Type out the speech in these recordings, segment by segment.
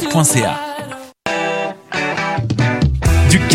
Du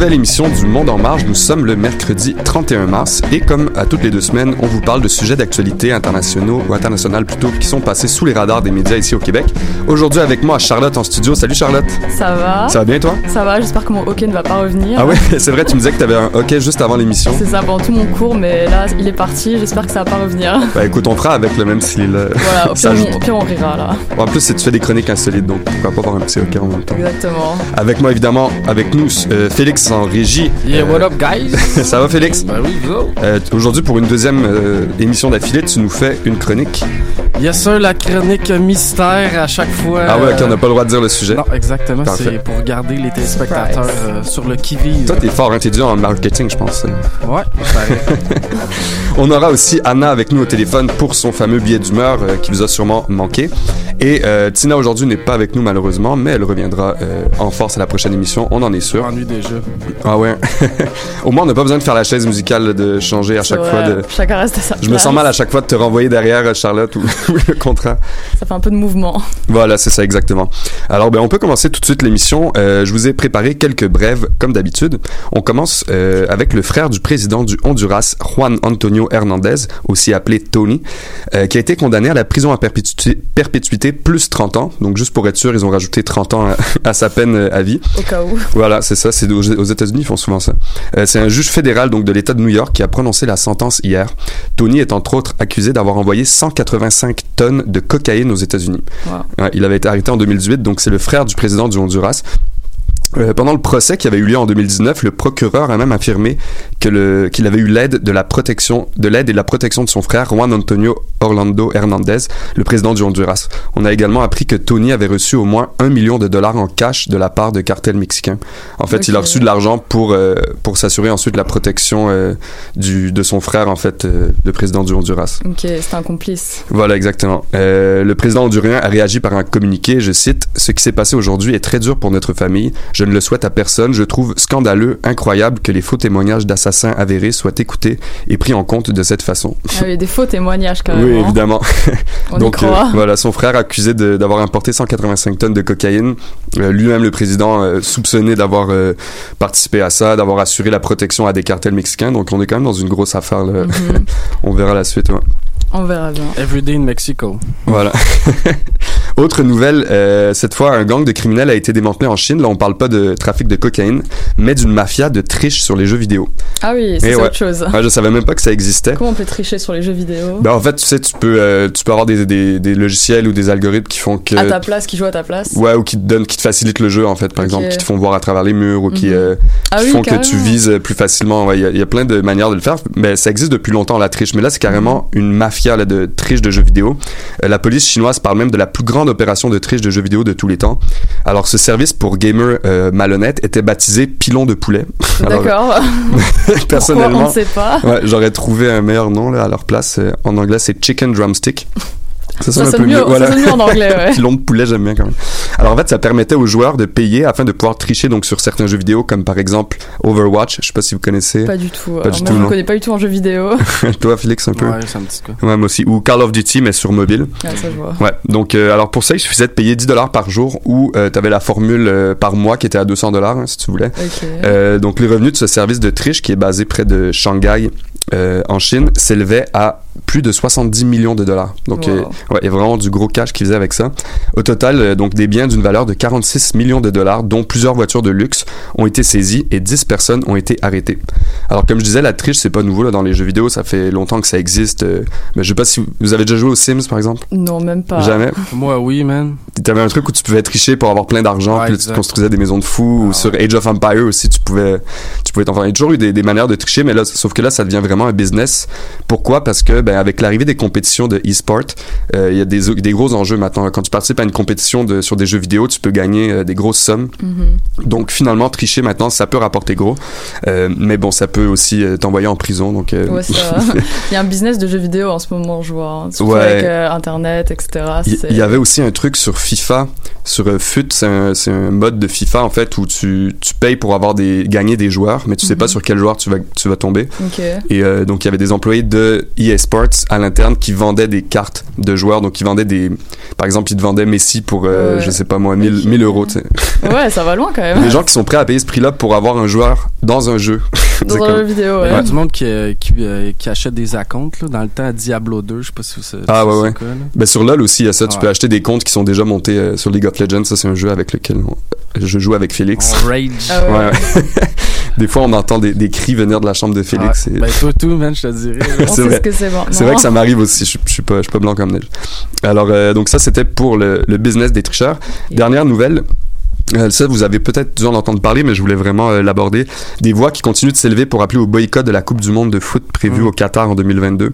nouvelle émission du Monde en marche. Nous sommes le mercredi 31 mars et comme à toutes les deux semaines, on vous parle de sujets d'actualité internationaux ou internationales plutôt qui sont passés sous les radars des médias ici au Québec. Aujourd'hui avec moi Charlotte en studio. Salut Charlotte. Ça va? Ça va bien toi? Ça va, j'espère que mon hockey ne va pas revenir. Ah ouais, c'est vrai, tu me disais que tu avais un hockey juste avant l'émission. C'est ça pendant tout mon cours, mais là, il est parti, j'espère que ça va pas revenir. Bah écoute, on fera avec le même s'il euh, Voilà, au pire, on, au pire, on rira là. En plus, c'est tu fais des chroniques insolites, donc pourquoi pas avoir un petit hockey en même temps. Exactement. Avec moi évidemment, avec nous, euh, Félix en régie. Yeah, Euh, what up, guys? Ça va Félix? Ben oui. Euh, Aujourd'hui, pour une deuxième euh, émission d'affilée, tu nous fais une chronique. Yes, sir, la chronique mystère à chaque fois. Ah ouais, ok, euh, on n'a pas le droit de dire le sujet. Non, exactement. C'est pour garder les téléspectateurs euh, sur le qui-vive. Toi, t'es fort, hein, t'es dur en marketing, je pense. Ouais, pareil. On aura aussi Anna avec nous au téléphone pour son fameux billet d'humeur euh, qui vous a sûrement manqué. Et euh, Tina aujourd'hui n'est pas avec nous malheureusement, mais elle reviendra euh, en force à la prochaine émission, on en est sûr. M'ennuie déjà. Ah ouais. Au moins, on n'a pas besoin de faire la chaise musicale de changer à chaque Ouais, fois. De... Chacun reste à sa Je me sens mal à chaque fois de te renvoyer derrière Charlotte ou, le contrat. Ça fait un peu de mouvement. Voilà, c'est ça exactement. Alors, ben, on peut commencer tout de suite l'émission. Euh, je vous ai préparé quelques brèves, comme d'habitude. On commence euh, avec le frère du président du Honduras, Juan Antonio Hernandez, aussi appelé Tony, euh, qui a été condamné à la prison à perpétuité, perpétuité plus 30 ans. Donc, juste pour être sûr, ils ont rajouté 30 ans à, à sa peine à vie. Au cas où. Voilà, c'est ça. C'est aux, aux États-Unis, ils font souvent ça. C'est un juge fédéral donc de l'État de New York qui a prononcé la sentence hier. Tony est entre autres accusé d'avoir envoyé 185 tonnes de cocaïne aux États-Unis. Wow. Il avait été arrêté en 2018, donc c'est le frère du président du Honduras. Euh, pendant le procès qui avait eu lieu en 2019, le procureur a même affirmé qu'il avait eu l'aide de la protection de l'aide et de la protection de son frère Juan Antonio Orlando Hernandez, le président du Honduras. On a également appris que Tony avait reçu au moins un million de dollars en cash de la part de cartels mexicains. En fait, il a reçu de l'argent pour euh, pour s'assurer ensuite la protection euh, du de son frère en fait, le président du Honduras. Ok, c'est un complice. Voilà, exactement. Le président hondurien a réagi par un communiqué, je cite, Ce qui s'est passé aujourd'hui est très dur pour notre famille. Je ne le souhaite à personne. Je trouve scandaleux, incroyable que les faux témoignages d'assassins avérés soient écoutés et pris en compte de cette façon. Ah oui, des faux témoignages quand même. Oui, évidemment. On Donc y euh, croit. voilà, son frère accusé d'avoir importé 185 tonnes de cocaïne. Euh, Lui-même, le président, euh, soupçonné d'avoir euh, participé à ça, d'avoir assuré la protection à des cartels mexicains. Donc on est quand même dans une grosse affaire. Là. Mhm. on verra la suite. ouais. On verra bien. Everyday in Mexico. Voilà. Autre nouvelle, euh, cette fois, un gang de criminels a été démantelé en Chine. Là, on parle pas de trafic de cocaïne, mais d'une mafia de triche sur les jeux vidéo. Ah oui, c'est ouais. autre chose. Ouais, je savais même pas que ça existait. Comment on peut tricher sur les jeux vidéo? Ben, en fait, tu sais, tu peux, euh, tu peux avoir des, des, des logiciels ou des algorithmes qui font que. À ta place, qui joue à ta place? Ouais, ou qui te donnent, qui te facilitent le jeu, en fait, par exemple, qui te font voir à travers les murs ou qui, Mhm. euh, Ah qui oui, font que tu vises plus facilement. Ouais, Il y, a- il y a plein de manières de le faire, mais ça existe depuis longtemps, la triche. Mais là, c'est carrément Mhm. une mafia là, de triche de jeux vidéo. La police chinoise parle même de la plus grande opération de triche de jeux vidéo de tous les temps. Alors, ce service pour gamers euh, malhonnêtes était baptisé pilon de poulet. D'accord. Personnellement, On ne sait pas. Ouais, j'aurais trouvé un meilleur nom là, à leur place. Euh, En anglais, c'est Chicken Drumstick. Ça sonne Ça un peu mieux, mieux. ça Voilà. sonne mieux en anglais, ouais. Pilon de poulet, j'aime bien quand même. Alors en fait, ça permettait aux joueurs de payer afin de pouvoir tricher donc sur certains jeux vidéo, comme par exemple Overwatch. Je sais pas si vous connaissez. Pas du tout. Pas Alors, du moi, tout, je ne connais pas du tout en jeu vidéo. Toi, Félix, un peu. Ouais, c'est un petit. Ouais, moi aussi. Ou Call of Duty, mais sur mobile. Ah, ça, je vois. Ouais. Donc, euh, alors pour ça, il suffisait de payer 10 dollars par jour ou tu avais la formule euh, par mois qui était à 200 dollars, si tu voulais. Ok. Euh, donc, les revenus de ce service de triche qui est basé près de Shanghai euh, en Chine s'élevaient à plus de 70 millions de dollars. Donc, Wow. euh, ouais, il y a vraiment du gros cash qu'ils faisaient avec ça. Au total, euh, donc des biens d'une valeur de 46 millions de dollars, dont plusieurs voitures de luxe, ont été saisies et 10 personnes ont été arrêtées. Alors, comme je disais, la triche, c'est pas nouveau là, dans les jeux vidéo. Ça fait longtemps que ça existe. euh, mais je sais pas si vous, vous avez déjà joué aux Sims, par exemple? Non, même pas. Jamais? Moi, oui, man. T'avais un truc où tu pouvais tricher pour avoir plein d'argent, Ouais, puis là, tu construisais des maisons de fous. ou Ah sur Age of Empire aussi, tu pouvais, tu pouvais t'en faire. Il y a toujours eu des, des manières de tricher, mais là, sauf que là, ça devient vraiment un business. Pourquoi? Parce que, ben, avec l'arrivée des compétitions de e-sport, euh, il y a des, des gros enjeux maintenant. Quand tu participes à une compétition de, sur des jeux vidéo, tu peux gagner euh, des grosses sommes. Mhm. Donc, finalement, tricher maintenant, ça peut rapporter gros, Euh, mais bon, ça peut aussi euh, t'envoyer en prison. Donc, Ouais, ça. Il y a un business de jeux vidéo en ce moment, je vois. hein. Surtout Ouais. avec Internet, etc. Il y avait aussi un truc sur FIFA, sur FUT, c'est un, mode de FIFA en fait où tu, tu payes pour avoir des gagner des joueurs, mais tu sais Mhm. pas sur quel joueur tu vas tu vas tomber. Et donc il y avait des employés de EA Sports à l'interne qui vendaient des cartes de joueurs, donc ils vendaient des, par exemple ils te vendaient Messi pour je sais pas moi 1000 Ok. 1000 euros. tu sais. Ouais, ça va loin quand même. Des gens qui sont prêts à payer ce prix-là pour avoir un joueur dans un jeu. Dans c'est un comme- jeu vidéo, Il ouais. y a du monde qui, euh, qui, euh, qui achète des accounts là, dans le temps à Diablo 2. Je sais pas si vous savez. Ah, ouais, c'est ouais. quoi, là. Ben sur LoL aussi, il y a ça. Tu Ouais. peux acheter des comptes qui sont déjà montés euh, sur League of Legends. Ça, c'est un jeu avec lequel on- je joue avec Félix. On rage. Ah. Ouais, ouais. des fois, on entend des, des cris venir de la chambre de Félix. Ouais. et- Ben, toi, tout, man, je te dirais. c'est sait vrai. ce que c'est bon. C'est vrai que ça m'arrive aussi. Je, je suis pas, je suis pas blanc comme neige. Alors, euh, donc ça, c'était pour le, le business des tricheurs. Dernière nouvelle. Euh, ça, vous avez peut-être dû en entendre parler, mais je voulais vraiment euh, l'aborder. Des voix qui continuent de s'élever pour appeler au boycott de la Coupe du Monde de foot prévue Mm. au Qatar en 2022.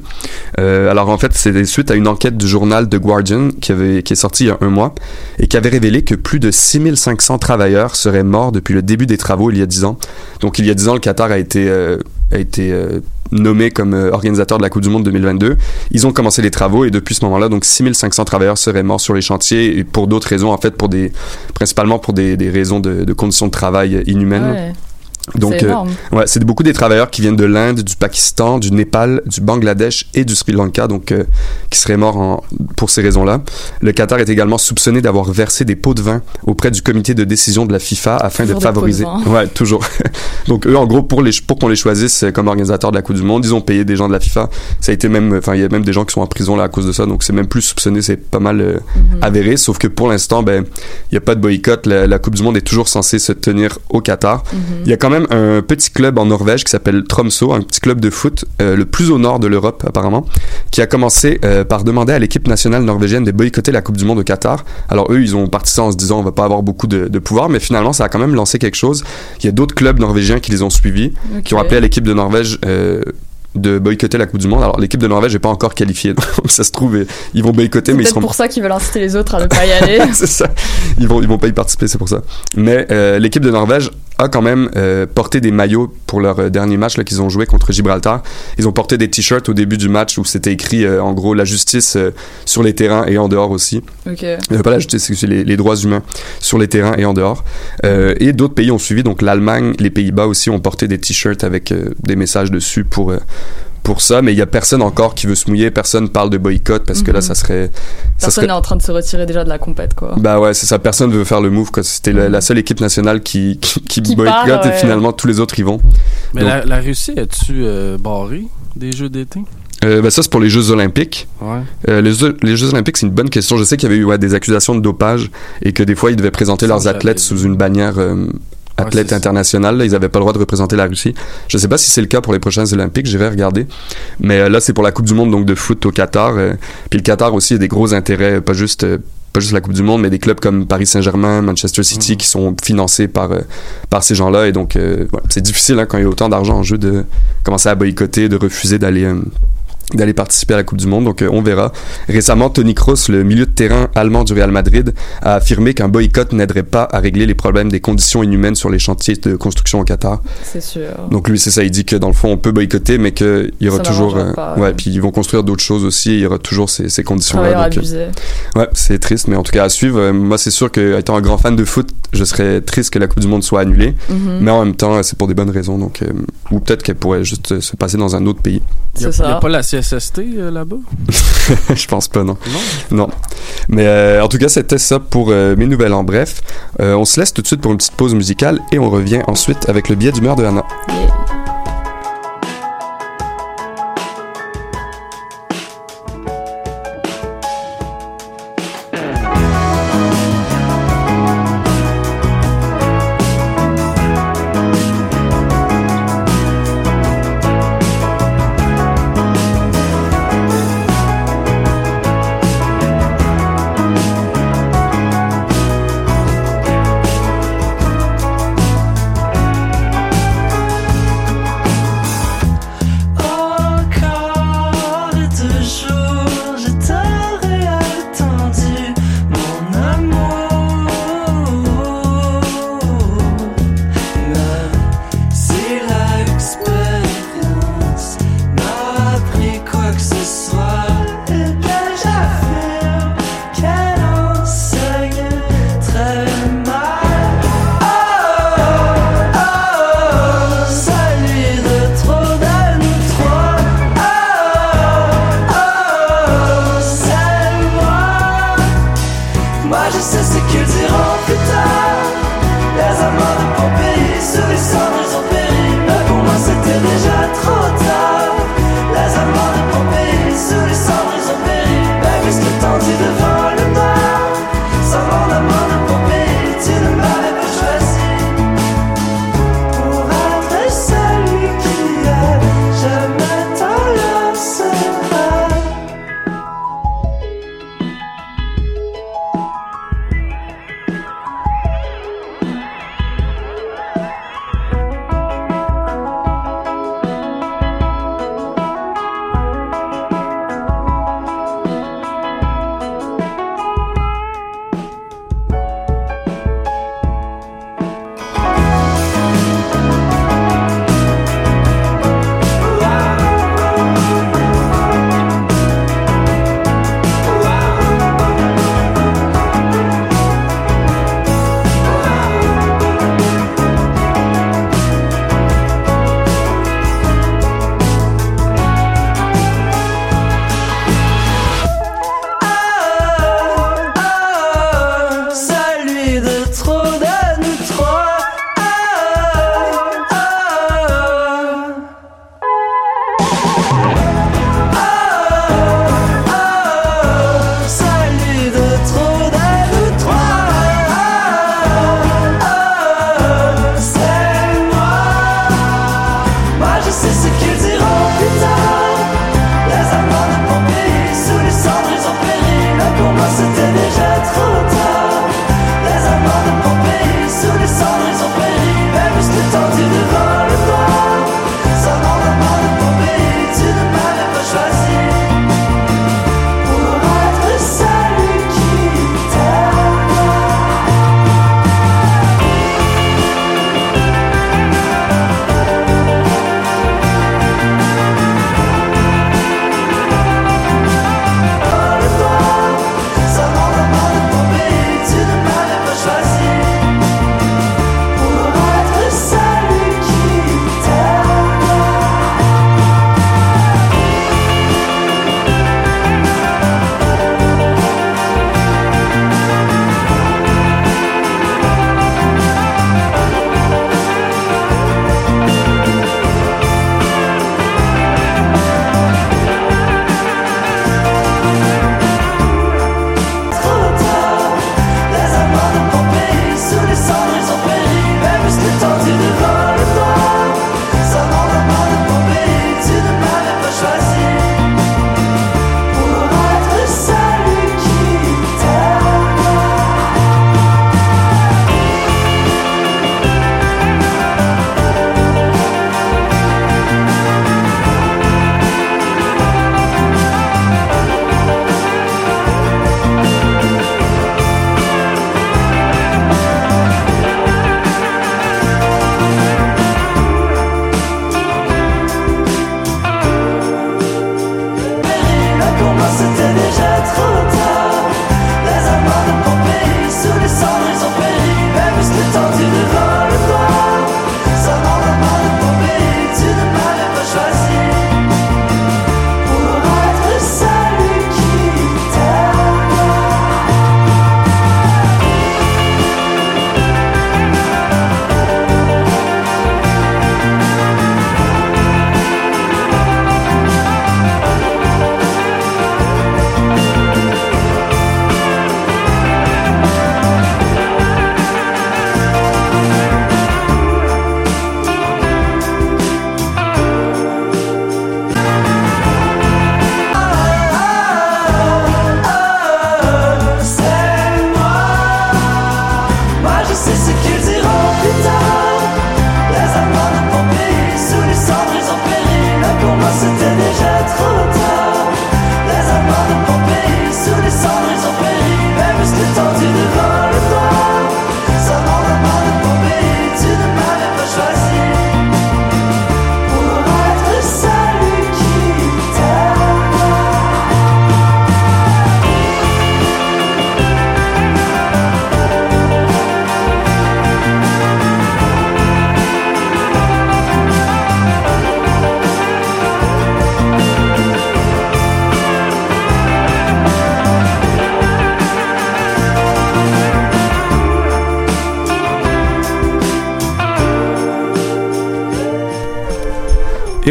Euh, alors, en fait, c'est suite à une enquête du journal The Guardian qui, avait, qui est sortie il y a un mois et qui avait révélé que plus de 6500 travailleurs seraient morts depuis le début des travaux il y a 10 ans. Donc, il y a 10 ans, le Qatar a été, euh, a été euh, nommé comme euh, organisateur de la Coupe du Monde 2022. Ils ont commencé les travaux et depuis ce moment-là, donc 6500 travailleurs seraient morts sur les chantiers et pour d'autres raisons, en fait, pour des, principalement pour des, des raisons de, de conditions de travail inhumaines. Ouais, Donc, euh. Ouais, c'est beaucoup des travailleurs qui viennent de l'Inde, du Pakistan, du Népal, du Bangladesh et du Sri Lanka, donc euh, qui seraient morts en- pour ces raisons-là. Le Qatar est également soupçonné d'avoir versé des pots de vin auprès du comité de décision de la FIFA afin Toujours de favoriser. ouais, toujours. donc eux, en gros, pour les pour qu'on les choisisse comme organisateur de la Coupe du Monde, ils ont payé des gens de la FIFA. Ça a été même, enfin, il y a même des gens qui sont en prison là à cause de ça, donc c'est même plus soupçonné, c'est pas mal euh, Mhm. avéré. Sauf que pour l'instant, ben, il y a pas de boycott. La, la Coupe du Monde est toujours censée se tenir au Qatar. Mhm. Il y a quand même un petit club en Norvège qui s'appelle Tromsø, un petit club de foot, euh, le plus au nord de l'Europe apparemment, qui a commencé euh, par demander à l'équipe nationale norvégienne de boycotter la Coupe du Monde au Qatar. Alors eux, ils ont parti ça en se disant on va pas avoir beaucoup de, de pouvoir, mais finalement ça a quand même lancé quelque chose. Il y a d'autres clubs norvégiens qui les ont suivis, qui ont appelé à l'équipe de Norvège. euh, de boycotter la Coupe du Monde. Alors l'équipe de Norvège n'est pas encore qualifiée, donc ça se trouve ils vont boycotter, C'est mais ils seront pour ça qu'ils veulent inciter les autres à ne pas y aller. c'est ça. Ils vont, ils vont pas y participer, c'est pour ça. Mais euh, l'équipe de Norvège a quand même euh, porté des maillots pour leur euh, dernier match là, qu'ils ont joué contre Gibraltar. Ils ont porté des t-shirts au début du match où c'était écrit euh, en gros la justice sur les terrains et en dehors aussi. Ok. Euh, pas la justice, c'est les, les droits humains sur les terrains et en dehors. Et d'autres pays ont suivi, donc l'Allemagne, les Pays-Bas aussi ont porté des t-shirts avec des messages dessus pour pour ça, mais il y a personne encore qui veut se mouiller, personne parle de boycott parce que là Mhm. ça serait ça Personne serait n'est en train de se retirer déjà de la compète, quoi. bah ouais, c'est ça. Personne veut faire le move. quoi. C'était la, la seule équipe nationale qui, qui, qui Qui boycotte part, et finalement tous les autres y vont. Mais Donc- la, la Russie, as-tu euh, barré des jeux d'été? Euh, ben ça, c'est pour les Jeux Olympiques. Ouais. Euh, les, Jeux- les Jeux Olympiques, c'est une bonne question. Je sais qu'il y avait eu ouais, des accusations de dopage et que des fois, ils devaient présenter Ça, leurs athlètes sous une bannière euh, athlète c'est ça. internationale. là. Ils n'avaient pas le droit de représenter la Russie. Je sais pas si c'est le cas pour les prochains Olympiques. J'irai regarder. Mais euh, là, c'est pour la Coupe du Monde donc de foot au Qatar. euh, puis le Qatar aussi a des gros intérêts, pas juste euh, pas juste la Coupe du Monde, mais des clubs comme Paris Saint-Germain, Manchester City, Mhm. qui sont financés par euh, par ces gens-là. Et donc, euh, c'est difficile hein, quand il y a autant d'argent en jeu de commencer à boycotter, de refuser d'aller euh, d'aller participer à la Coupe du Monde. Donc, euh, on verra. Récemment, Tony Kroos, le milieu de terrain allemand du Real Madrid, a affirmé qu'un boycott n'aiderait pas à régler les problèmes des conditions inhumaines sur les chantiers de construction au Qatar. C'est sûr. Donc, lui, c'est ça. Il dit que dans le fond, on peut boycotter, mais qu'il y aura Ça toujours. euh, pas, ouais, ouais. puis ils vont construire d'autres choses aussi. et Il y aura toujours ces, ces conditions-là. Euh. Ouais, c'est triste, mais en tout cas à suivre. Euh, moi, c'est sûr que étant un grand fan de foot, je serais triste que la Coupe du Monde soit annulée. Mhm. Mais en même temps, c'est pour des bonnes raisons. Donc, euh, ou peut-être qu'elle pourrait juste se passer dans un autre pays. Il y a, C'est y a ça. pas la CSST euh, là-bas? je pense pas, non. Non? Non. Mais euh, en tout cas, c'était ça pour euh, mes nouvelles en bref. Euh, on se laisse tout de suite pour une petite pause musicale et on revient ensuite avec le billet d'humeur de Anna. Yeah.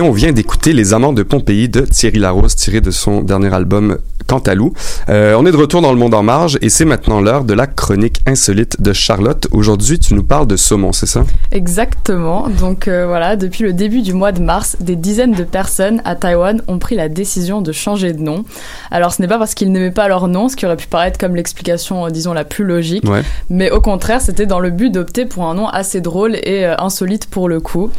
On vient d'écouter Les Amants de Pompéi de Thierry Larose, tiré de son dernier album Cantalou. Euh, on est de retour dans le monde en marge et c'est maintenant l'heure de la chronique insolite de Charlotte. Aujourd'hui, tu nous parles de saumon, c'est ça? Exactement. Donc euh, voilà, depuis le début du mois de mars, des dizaines de personnes à Taïwan ont pris la décision de changer de nom. Alors ce n'est pas parce qu'ils n'aimaient pas leur nom, ce qui aurait pu paraître comme l'explication, euh, disons, la plus logique, Ouais. mais au contraire, c'était dans le but d'opter pour un nom assez drôle et euh, insolite pour le coup.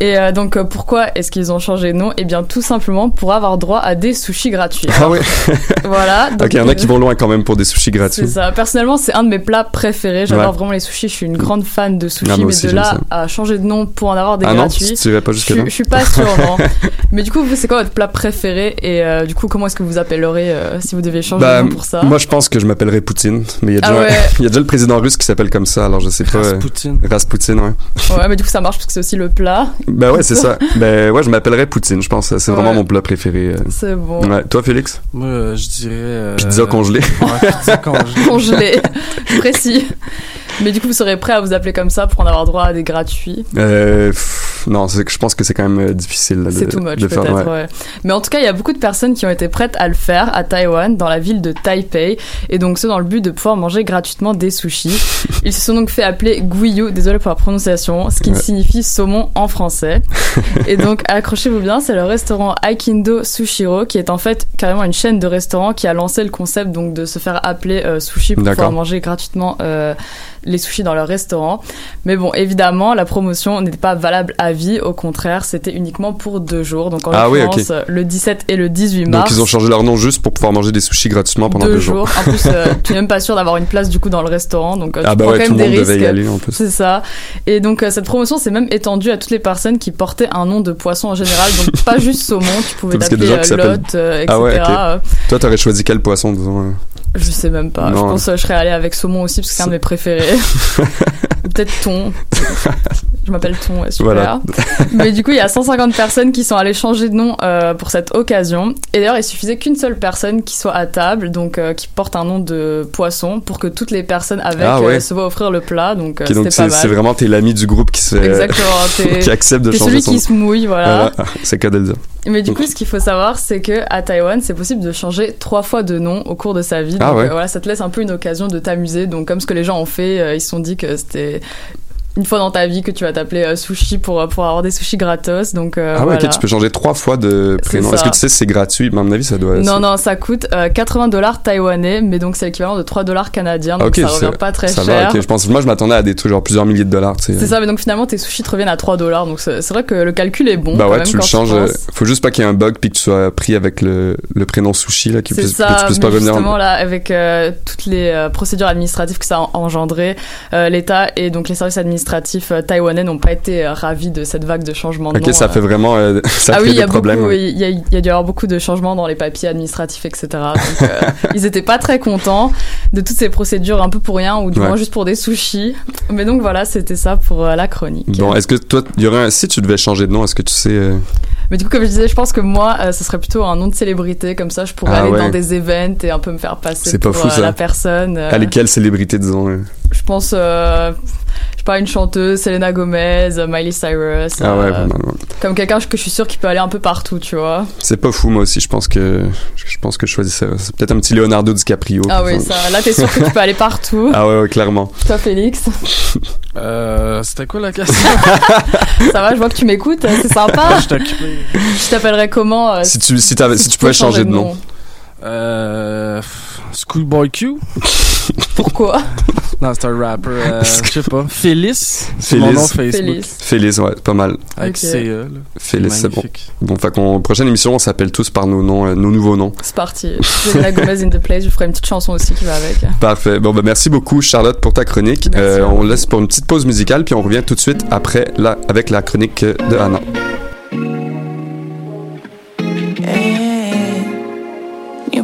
Et donc pourquoi est-ce qu'ils ont changé de nom? Eh bien tout simplement pour avoir droit à des sushis gratuits. Ah ouais? Voilà. ok, il y en a qui vont loin quand même pour des sushis C'est gratuits. ça. Personnellement, c'est un de mes plats préférés. J'adore Ouais. vraiment les sushis. Je suis une grande fan de sushis, Ah, mais aussi, de là ça. à changer de nom pour en avoir des Ah non, gratuits. tu pas je, jusque je suis pas sûre, non. mais du coup, vous, c'est quoi votre plat préféré Et euh, du coup, comment est-ce que vous appellerez euh, si vous deviez changer Bah, de nom pour ça? Moi, je pense que je m'appellerais Poutine, mais il y a Ah déjà, ouais. y a déjà le président russe qui s'appelle comme ça, alors je sais pas. Rasputin. Rasputin, ouais. Ouais, mais du coup, ça marche parce que c'est aussi le plat. Ben ouais, c'est ça. Ben ouais, je m'appellerais Poutine, je pense. C'est vraiment Ouais. mon plat préféré. euh. C'est bon. Ouais. Toi, Félix? Moi, euh, je dirais. euh, Pizza congelée. Ouais, pizza congelée. Congelé. Précis. Mais du coup, vous serez prêt à vous appeler comme ça pour en avoir droit à des gratuits? Euh, pff, non, je pense que c'est quand même euh, difficile C'est too much peut-être, ouais. ouais. Mais en tout cas, il y a beaucoup de personnes qui ont été prêtes à le faire à Taïwan, dans la ville de Taipei, et donc ce dans le but de pouvoir manger gratuitement des sushis. Ils se sont donc fait appeler guiyu, désolé pour la prononciation, ce qui Ouais. signifie saumon en français. et donc accrochez-vous bien, c'est le restaurant Aikindo Sushiro, qui est en fait carrément une chaîne de restaurants qui a lancé le concept donc de se faire appeler euh, sushi pour pouvoir manger gratuitement euh, les sushis dans leur restaurant. Mais bon, évidemment, la promotion n'était pas valable à vie. Au contraire, c'était uniquement pour deux jours. Donc en Ah oui, l'occurrence, le 17 et le 18 mars. Donc ils ont changé leur nom juste pour pouvoir manger des sushis gratuitement pendant deux, deux, jours. En plus, euh, tu n'es même pas sûr d'avoir une place du coup dans le restaurant. Donc euh, Ah tu bah prends ouais, quand tout même le des monde devait y risques. aller en plus. C'est ça. Et donc euh, cette promotion s'est même étendue à toutes les personnes qui portaient un nom de poisson en général. Donc pas juste saumon, tu pouvais t'appeler des gens qui euh, s'appellent- lot, euh, etc. Ah ouais. Euh, Toi, t'aurais choisi quel poisson, disons euh Je sais même pas. Non. Je pense que je serais allée avec saumon aussi parce que c'est un de mes préférés. Peut-être thon. Je m'appelle Thon, ouais, super. Voilà. Mais du coup, il y a 150 personnes qui sont allées changer de nom euh, pour cette occasion. Et d'ailleurs, il suffisait qu'une seule personne qui soit à table, donc euh, qui porte un nom de poisson, pour que toutes les personnes avec Ah ouais. euh, se voient offrir le plat. Donc, c'est vraiment t'es l'ami du groupe qui se qui accepte de changer celui son qui se mouille, voilà. Voilà. C'est cas de le dire. Mais du coup, ce qu'il faut savoir, c'est que à Taïwan, c'est possible de changer trois fois de nom au cours de sa vie. Ah donc ouais. euh, voilà, ça te laisse un peu une occasion de t'amuser. Donc comme ce que les gens ont fait, euh, ils se sont dit que c'était une fois dans ta vie que tu vas t'appeler euh, sushi pour, euh, pour avoir des sushis gratos. Donc euh, ah ouais, voilà. ok, tu peux changer trois fois de prénom. Est-ce que tu sais c'est gratuit? À mon avis, ça doit. Non, non, ça coûte euh, 80 dollars taïwanais, mais donc c'est l'équivalent de 3 dollars canadiens, donc Ok, ça revient pas très ça cher. va. Je pense, moi, je m'attendais à des trucs genre plusieurs milliers de dollars, tu. C'est ça, mais donc finalement tes sushis te reviennent à 3 dollars, donc c'est vrai que le calcul est bon. bah quand ouais, même, tu le changes. penses. faut juste pas qu'il y ait un bug puis que tu sois pris avec le, le prénom sushi là, qui puisse, que tu puisses pas revenir. justement là, avec euh, toutes les euh, procédures administratives que ça a engendré, euh, l'État et donc les services administratifs euh, taïwanais n'ont pas été euh, ravis de cette vague de changement de Ok, nom. ça euh. fait vraiment. ça ah oui, il y a ouais. y a, il y a dû y avoir beaucoup de changements dans les papiers administratifs, etc. Donc, ils étaient pas très contents de toutes ces procédures un peu pour rien ou du Ouais. moins juste pour des sushis. Mais donc voilà, c'était ça pour la chronique. Bon, est-ce que toi, il y aurait un, si tu devais changer de nom, est-ce que tu sais Mais du coup, comme je disais, je pense que moi, euh, ce serait plutôt un nom de célébrité, comme ça, je pourrais Ah aller ouais. dans des events et un peu me faire passer pour fou, euh, ça. la personne. euh, Allez, quelle célébrité, disons Je pense, euh, je sais pas, une chanteuse, Selena Gomez, euh, Miley Cyrus. Ah ouais, euh, pas mal, ouais. Comme quelqu'un que je suis sûre qui peut aller un peu partout, tu vois. C'est pas fou, moi aussi. Je pense que je pense que je choisisserais. C'est peut-être un petit Leonardo DiCaprio. Ah oui, ça, là, t'es sûr que tu peux aller partout. Ah ouais, ouais, clairement. Toi, Félix, Euh, C'était quoi la question? ça va, je vois que tu m'écoutes, c'est sympa. Je t'appellerais comment euh, Si tu si, t'avais- si tu pouvais changer de nom. Euh. Schoolboy Q? Pourquoi? Non, c'est un rapper. Euh, je sais pas. Félix? C'est mon Félix. nom Facebook. Félix. Félix, ouais, pas mal. Avec Ok. CE, là. Félix, c'est bon. Bon, fait qu'on prochaine émission, on s'appelle tous par nos noms, euh, nos nouveaux noms. C'est parti. Selena Gomez in the place, je ferai une petite chanson aussi qui va avec. Parfait. Bon, ben merci beaucoup, Charlotte, pour ta chronique. Merci Euh, on laisse pour une petite pause musicale, puis on revient tout de suite après la, avec la chronique de Anna.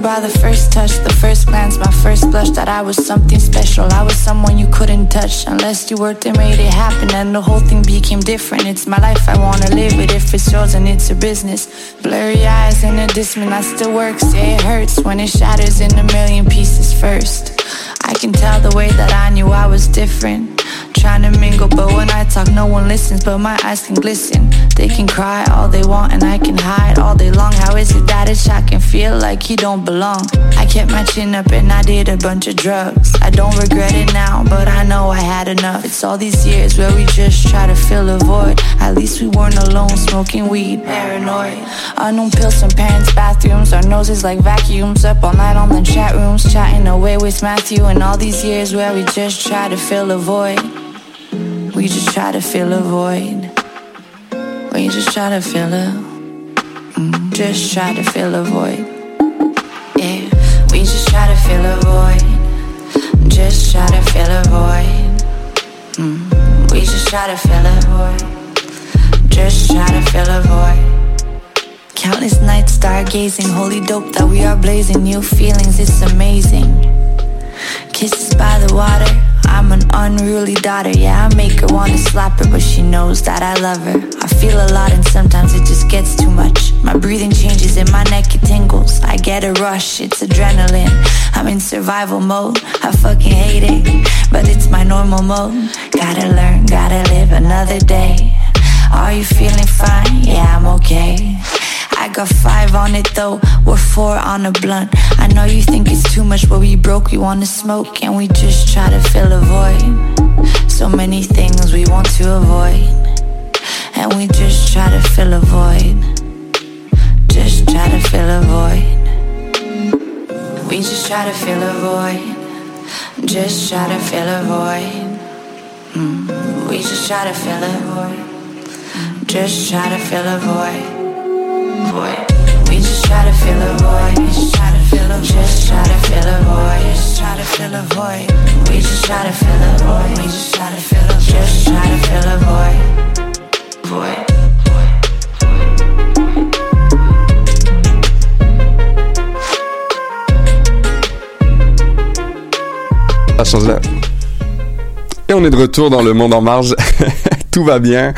By the first touch, the first glance, my first blush that I was something special. I was someone you couldn't touch unless you worked and made it happen. And the whole thing became different. It's my life, I wanna live it. If it's yours and it's a business. Blurry eyes in a distant, I still work. Say it hurts when it shatters in a million pieces first. I can tell the way that I knew I was different. trying to mingle, but when I talk, no one listens. But my eyes can glisten. They can cry all they want, and I can hide all day long. How is it that a shot can feel like he don't belong? I kept my chin up and I did a bunch of drugs. I don't regret it now, but I know I had enough. It's all these years where we just try to fill a void. At least we weren't alone, smoking weed, paranoid. Unknown pills from parents' bathrooms, our noses like vacuums. Up all night on the chat rooms, chatting away with Matthew. And all these years where we just try to fill a void. We just try to fill a void. We just try to fill a. mm, just try to fill a void. Yeah, we just try to fill a void. Just try to fill a void. Mm, we just try to fill a void. Just try to fill a void. Countless nights stargazing, holy dope that we are blazing. New feelings, it's amazing. Kisses by the water. I'm an unruly daughter, yeah. I make her wanna slap her, but she knows that I love her. I feel a lot, and sometimes it just gets too much. My breathing changes, and my neck it tingles. I get a rush, it's adrenaline. I'm in survival mode. I fucking hate it, but it's my normal mode. Gotta learn, gotta live another day. Are you feeling fine? Yeah, I'm okay. Got five on it though, we're four on a blunt. I know you think it's too much, but we broke, we wanna smoke, and we just try to fill a void. So many things we want to avoid, and we just try to fill a void. Just try to fill a void. We just try to fill a void. Just try to fill a void. Mm. We just try to fill a void. Just try to fill a void là. Et on est de retour dans le monde en marge. Tout va bien.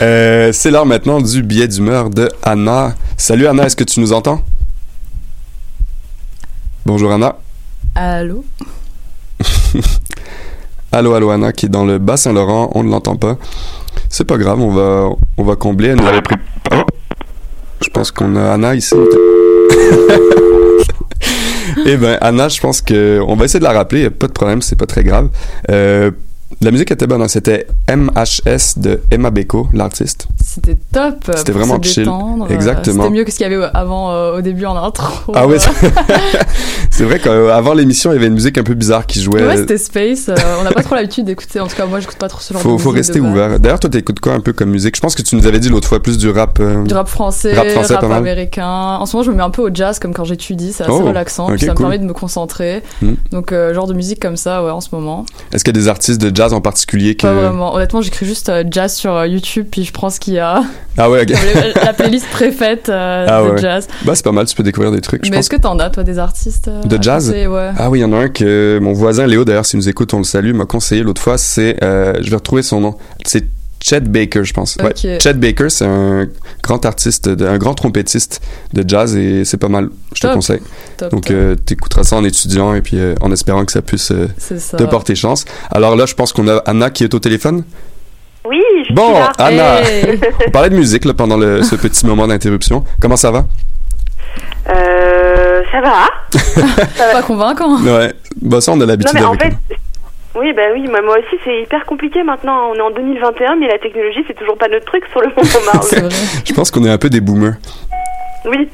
Euh, c'est l'heure maintenant du billet d'humeur de Anna. Salut Anna, est-ce que tu nous entends? Bonjour Anna. Allô? Allô, allô Anna qui est dans le bas Saint-Laurent, on ne l'entend pas. C'est pas grave, on va, on va combler. Elle nous avait pris. Oh! Je pense qu'on a Anna ici. Eh ben Anna, je pense que on va essayer de la rappeler. Pas de problème, c'est pas très grave. Euh, la musique était bonne, hein. c'était MHS de Emma Beko, l'artiste. C'était top. C'était vraiment se chill. détendre. Exactement. C'était mieux que ce qu'il y avait avant, euh, au début en intro. Ah ouais, Euh, c'est- vrai qu'avant l'émission, il y avait une musique un peu bizarre qui jouait. Ouais, c'était Space. euh, on n'a pas trop l'habitude d'écouter. En tout cas, moi, j'écoute pas trop ce genre de faut, musique. faut de rester ouvert. D'ailleurs, toi, t'écoutes quoi un peu comme musique? Je pense que tu nous avais dit l'autre fois plus du rap. euh, Du rap français, Rap rap, français, mal. américain. En ce moment, je me mets un peu au jazz comme quand j'étudie. C'est assez Oh, relaxant. ok, puis ça cool. me permet de me concentrer. Hmm. Donc, euh, genre de musique comme ça, ouais, en ce moment. Est-ce qu'il y a des artistes de jazz en particulier que Pas vraiment. Honnêtement, j'écris juste euh, jazz sur euh, YouTube, puis je prends ce qu'il y a. Ah ouais, la playlist préfaite euh, Ah de ouais. jazz. Bah, c'est pas mal, tu peux découvrir des trucs. Mais est-ce que t'en as, toi, des artistes euh, De jazz? conseiller Ouais. Ah oui, il y en a un que mon voisin Léo, d'ailleurs, s'il nous écoute, on le salue, m'a conseillé l'autre fois. C'est, euh, je vais retrouver son nom. C'est Chet Baker, je pense. Ouais. Ok. Chet Baker, c'est un grand artiste, de- un grand trompettiste de jazz et c'est pas mal. Je te conseille. Top, Donc, euh, t'écouteras ça en étudiant et puis euh, en espérant que ça puisse euh, ça. te porter chance. Alors là, je pense qu'on a Anna qui est au téléphone. Oui, je Bon, suis là. Anna, Hey. on parlait de musique là, pendant le- ce petit moment d'interruption. Comment ça va? Euh, ça va. Pas convaincant. Ouais. Bah ça, on a Non, l'habitude mais en avec fait, nous. Oui, bah oui, moi, moi aussi, c'est hyper compliqué maintenant. On est en 2021, mais la technologie, c'est toujours pas notre truc sur le vrai. Je pense qu'on est un peu des boomers. Oui.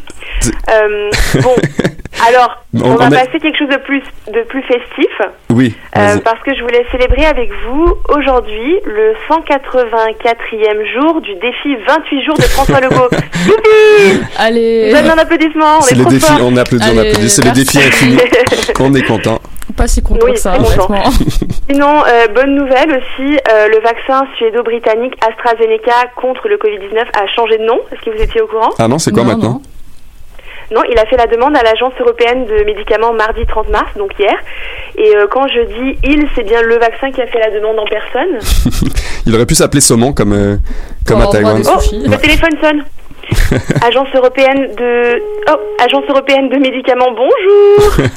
Euh, bon, alors, On- on, va on est- passer quelque chose de plus, de plus festif, Oui, euh, parce que je voulais célébrer avec vous aujourd'hui le 184e jour du défi 28 jours de François Legault. Youpi Allez, Donne un applaudissement, on C'est est, le trop défi, forts. on applaudit, on applaudit. C'est le défi infini. on est content. pas si content Oui, que ça, très content. honnêtement. Sinon, euh, bonne nouvelle aussi, euh, le vaccin suédo-britannique AstraZeneca contre le Covid-19 a changé de nom. Est-ce que vous étiez au courant? Ah non, c'est quoi Non, maintenant? non. Non, il a fait la demande à l'Agence européenne de médicaments mardi 30 mars, donc hier. Et euh, quand je dis il, c'est bien le vaccin qui a fait la demande en personne. Il aurait pu s'appeler saumon comme, euh, comme à avoir droit Taïwan. Oh, le téléphone sonne. Agence européenne de oh, Agence européenne de médicaments. Bonjour.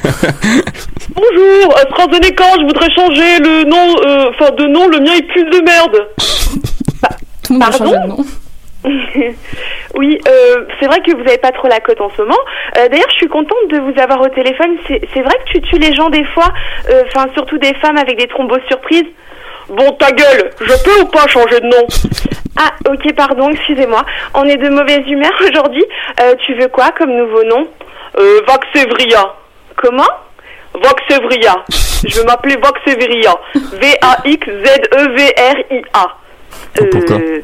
Bonjour, AstraZeneca, je voudrais changer le nom, euh, enfin de nom, le mien est plus de merde. Tout le monde a Pardon changé de nom. Oui, euh, c'est vrai que vous n'avez pas trop la cote en ce moment. Euh, D'ailleurs, je suis contente de vous avoir au téléphone. C'est vrai que tu tues les gens des fois, euh, enfin surtout des femmes avec des thromboses surprises. Bon, ta gueule, je peux ou pas changer de nom? Ah, ok, pardon, excusez-moi. On est de mauvaise humeur aujourd'hui. Euh, tu veux quoi comme nouveau nom? Euh, Vaxevria. Comment? Vaxevria. Je vais m'appeler Vaxevria. V-A-X-Z-E-V-R-I-A. Pourquoi? Euh,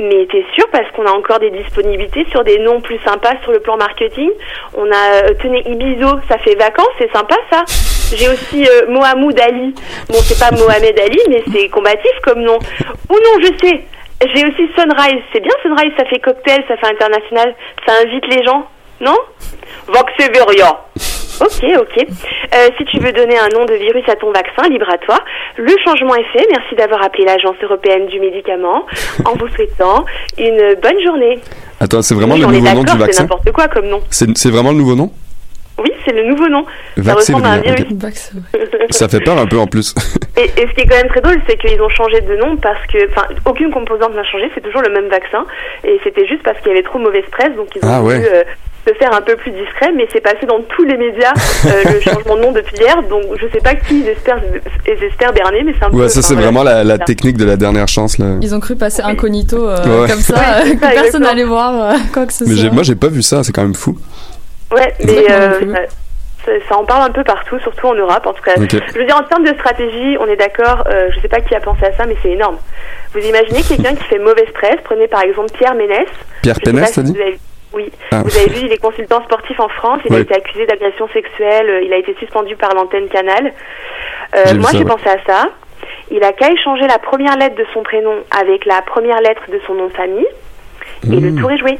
Mais t'es sûr parce qu'on a encore des disponibilités sur des noms plus sympas sur le plan marketing. On a euh, tenez Ibizo, ça fait vacances, c'est sympa ça. J'ai aussi euh, Mohamed Ali. Bon, c'est pas Mohamed Ali, mais c'est combatif comme nom. Ou non, je sais. J'ai aussi Sunrise. C'est bien Sunrise, ça fait cocktail, ça fait international, ça invite les gens, non? Vaxeveria. Ok, ok. Euh, si tu veux donner un nom de virus à ton vaccin, libre à toi. Le changement est fait. Merci d'avoir appelé l'Agence européenne du médicament en vous souhaitant une bonne journée. Attends, c'est vraiment Oui, le nouveau nom du d'accord, C'est vaccin n'importe quoi comme nom. C'est vraiment le nouveau nom Oui, c'est le nouveau nom. Ça Vaxevria, ressemble à un virus. Ça fait peur un peu en plus. Et, et ce qui est quand même très drôle, c'est qu'ils ont changé de nom parce que, enfin, aucune composante n'a changé, c'est toujours le même vaccin. Et c'était juste parce qu'il y avait trop mauvaise presse, donc ils ont Ah ouais. euh, se faire un peu plus discret, mais c'est passé dans tous les médias euh, le changement de nom depuis hier. Donc je sais pas qui ils espèrent, ils espèrent berner, mais c'est un peu. Ça c'est vraiment la, technique de la dernière chance là. Ils ont cru passer incognito euh, Ouais. comme ça, Ouais, euh, que ça, personne n'allait voir euh, quoi que ce Mais soit. moi j'ai pas vu ça, c'est quand même fou. Ouais, mais ça, ça- ça en parle un peu partout, surtout en Europe. En tout cas, je veux dire en termes de stratégie, on est d'accord. Euh, je sais pas qui a pensé à ça, mais c'est énorme. Vous imaginez quelqu'un qui fait mauvaise presse Prenez par exemple Pierre Ménès. Pierre Pénès, si t'as dit avez- Oui. Ah. Vous avez vu, il est consultant sportif en France. Il a été accusé d'agression sexuelle. euh, Il a été suspendu par l'antenne Canal. Euh, moi, j'ai ouais. pensé à ça. Il a qu'à échanger la première lettre de son prénom avec la première lettre de son nom de famille. Et le Mmh. tour est joué.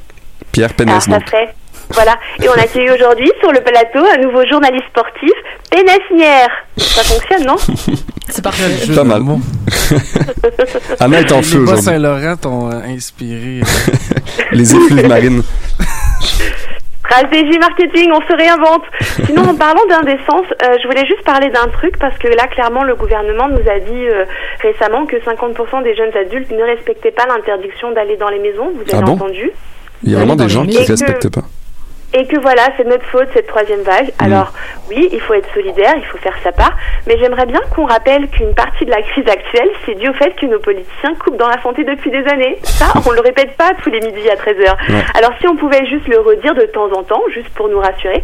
Pierre Alors Pénès, ça ferait. Voilà. Et on accueille aujourd'hui sur le plateau un nouveau journaliste sportif, Pénessière. Ça fonctionne, non C'est parfait. Jeu Pas mal. mots. Anna est en feu Les. Saint-Laurent t'ont inspiré. euh, Les effluves marines. Stratégie marketing, on se réinvente. Sinon, en parlant d'indécence, euh, je voulais juste parler d'un truc parce que là, clairement, le gouvernement nous a dit euh, récemment que 50% des jeunes adultes ne respectaient pas l'interdiction d'aller dans les maisons. Vous avez Ah bon? entendu? Il y a vraiment des gens qui que- respectent pas. Et que voilà, c'est notre faute, cette troisième vague. Alors, oui, il faut être solidaire, il faut faire sa part, mais j'aimerais bien qu'on rappelle qu'une partie de la crise actuelle, c'est dû au fait que nos politiciens coupent dans la santé depuis des années. Ça, on le répète pas tous les midis à 13h. Ouais. Alors, si on pouvait juste le redire de temps en temps, juste pour nous rassurer.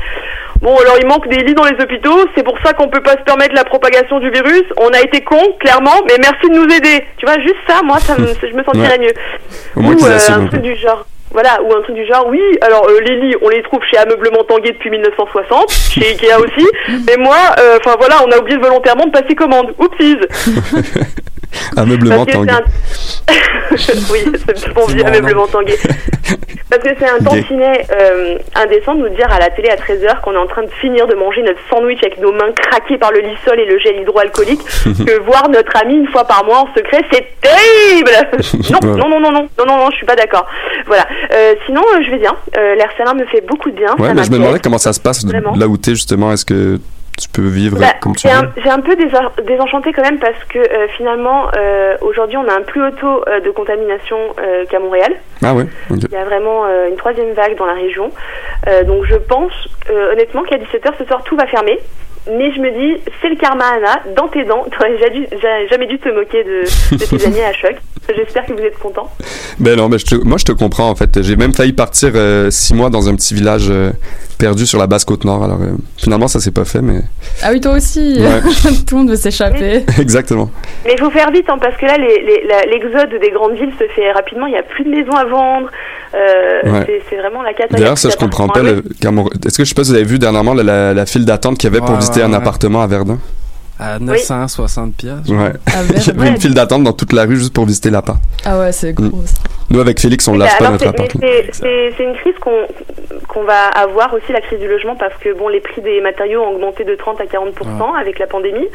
Bon, alors il manque des lits dans les hôpitaux, c'est pour ça qu'on peut pas se permettre la propagation du virus. On a été cons, clairement, mais merci de nous aider. Tu vois, juste ça, moi, ça me, je me sentirais Ouais. mieux. Au moins Ou euh, un truc du genre. Voilà, ou un truc du genre, oui, alors euh, les lits, on les trouve chez Ameublement Tanguay depuis 1960, chez Ikea aussi, mais moi, euh, enfin voilà, on a oublié volontairement de passer commande. Oupsies Ameublement c'est un- oui, c'est bon vieux Ameublement Tanguay. Parce que c'est un tantinet euh, indécent de nous dire à la télé à 13h qu'on est en train de finir de manger notre sandwich avec nos mains craquées par le lissol et le gel hydroalcoolique, que voir notre ami une fois par mois en secret, c'est terrible non, Ouais. non, non, non, non, non, non, non, je suis pas d'accord. Voilà. Euh, sinon, euh, je vais bien. Euh, L'air salin me fait beaucoup de bien. Ouais, ça mais je me demandais comment ça se passe Vraiment. là où t'es justement. Est-ce que tu peux vivre Bah, comme tu veux un, j'ai un peu désenchanté quand même parce que euh, finalement euh, aujourd'hui on a un plus haut taux euh, de contamination qu'à Montréal. Ah ouais. Il y a vraiment une troisième vague dans la région. Donc je pense honnêtement qu'à 17h ce soir tout va fermer. Mais je me dis, c'est le karma Anna, dans tes dents, t'aurais jamais dû te moquer de, de tes amis à choc. J'espère que vous êtes contents. Ben non, ben je te- moi je te comprends en fait. J'ai même failli partir euh, six mois dans un petit village euh, perdu sur la basse côte nord. Alors euh, finalement ça s'est pas fait, mais Ah oui, toi aussi. Ouais. Tout le monde veut s'échapper. exactement. Mais il faut faire vite, hein, parce que là, les- les- la- l'exode des grandes villes se fait rapidement. Il n'y a plus de maisons à vendre. Euh, Ouais. c'est- vraiment la catastrophe. D'ailleurs ça je comprends pas. Est-ce que je sais pas si vous avez vu dernièrement la, la- la file d'attente qu'il y avait pour Ouais, visiter ouais, un ouais. appartement à Verdun? À 960 piastres. Ouais. Ah, Il y avait une file d'attente dans toute la rue juste pour visiter l'appart. Ah ouais, c'est Mm. gros ça. Nous, avec Félix, on Oui, lâche bah, pas notre c'est- appart. mais c'est- une crise qu'on qu'on va avoir aussi, la crise du logement, parce que bon, les prix des matériaux ont augmenté de 30 à 40% avec la pandémie.